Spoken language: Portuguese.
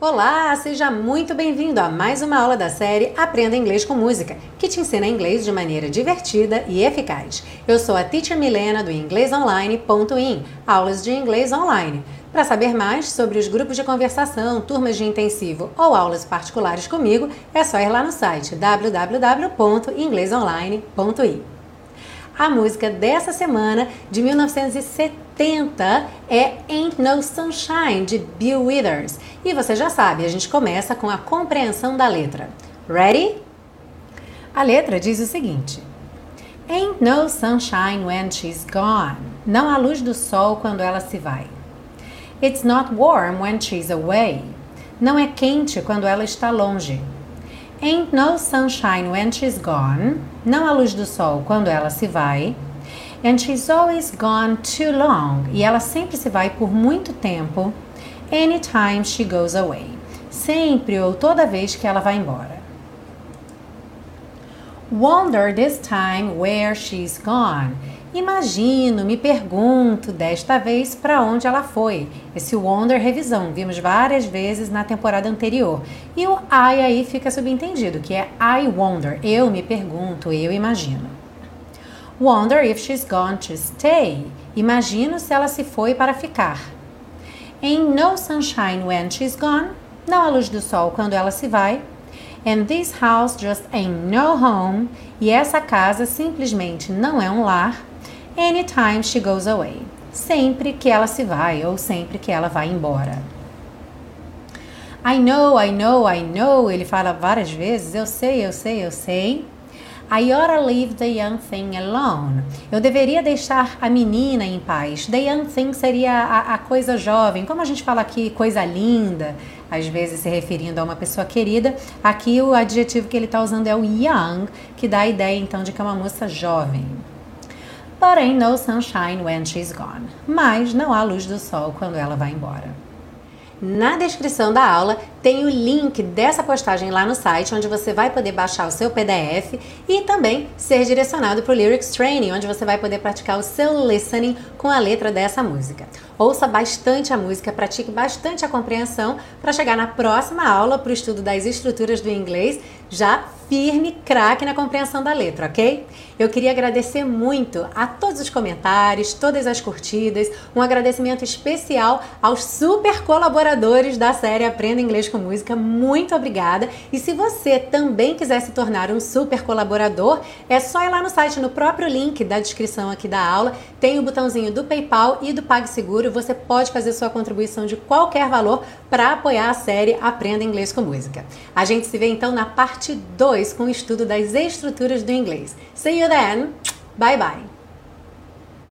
Olá, seja muito bem-vindo a mais uma aula da série Aprenda Inglês com Música, que te ensina inglês de maneira divertida e eficaz. Eu sou a Teacher Milena do inglesonline.in, aulas de inglês online. Para saber mais sobre os grupos de conversação, turmas de intensivo ou aulas particulares comigo, é só ir lá no site www.inglesonline.in. A música dessa semana, de 1970, é Ain't No Sunshine, de Bill Withers. E você já sabe, a gente começa com a compreensão da letra. Ready? A letra diz o seguinte: Ain't no sunshine when she's gone. Não há luz do sol quando ela se vai. It's not warm when she's away. Não é quente quando ela está longe. Ain't no sunshine when she's gone. Não há luz do sol quando ela se vai. And she's always gone too long. E ela sempre se vai por muito tempo. Anytime she goes away. Sempre ou toda vez que ela vai embora. Wonder this time where she's gone. Imagino, me pergunto desta vez para onde ela foi. Esse wonder revisão, vimos várias vezes na temporada anterior. E o I aí fica subentendido, que é I wonder, eu me pergunto, eu imagino. Wonder if she's gone to stay. Imagino se ela se foi para ficar. Ain't no sunshine when she's gone. Não há luz do sol quando ela se vai. And this house just ain't no home. E essa casa simplesmente não é um lar anytime she goes away. Sempre que ela se vai ou sempre que ela vai embora. I know, I know, I know. Ele fala várias vezes. Eu sei, eu sei, eu sei. I oughta leave the young thing alone. Eu deveria deixar a menina em paz. The young thing seria a, a, coisa jovem, como a gente fala aqui, coisa linda, às vezes se referindo a uma pessoa querida. Aqui o adjetivo que ele está usando é o young, que dá a ideia então de que é uma moça jovem. Porém, no sunshine when she's gone. Mas não há luz do sol quando ela vai embora. Na descrição da aula tem o link dessa postagem lá no site, onde você vai poder baixar o seu PDF e também ser direcionado para o Lyrics Training, onde você vai poder praticar o seu listening com a letra dessa música. Ouça bastante a música, pratique bastante a compreensão para chegar na próxima aula para o estudo das estruturas do inglês já firme, craque na compreensão da letra, ok? Eu queria agradecer muito a todos os comentários, todas as curtidas, um agradecimento especial aos super colaboradores da série Aprenda Inglês com Música. Muito obrigada! E se você também quiser se tornar um super colaborador, é só ir lá no site, no próprio link da descrição aqui da aula, tem o botãozinho do PayPal e do PagSeguro. Você pode fazer sua contribuição de qualquer valor para apoiar a série Aprenda Inglês com Música. A gente se vê então na parte 2 com o estudo das estruturas do inglês. See you then! Bye bye!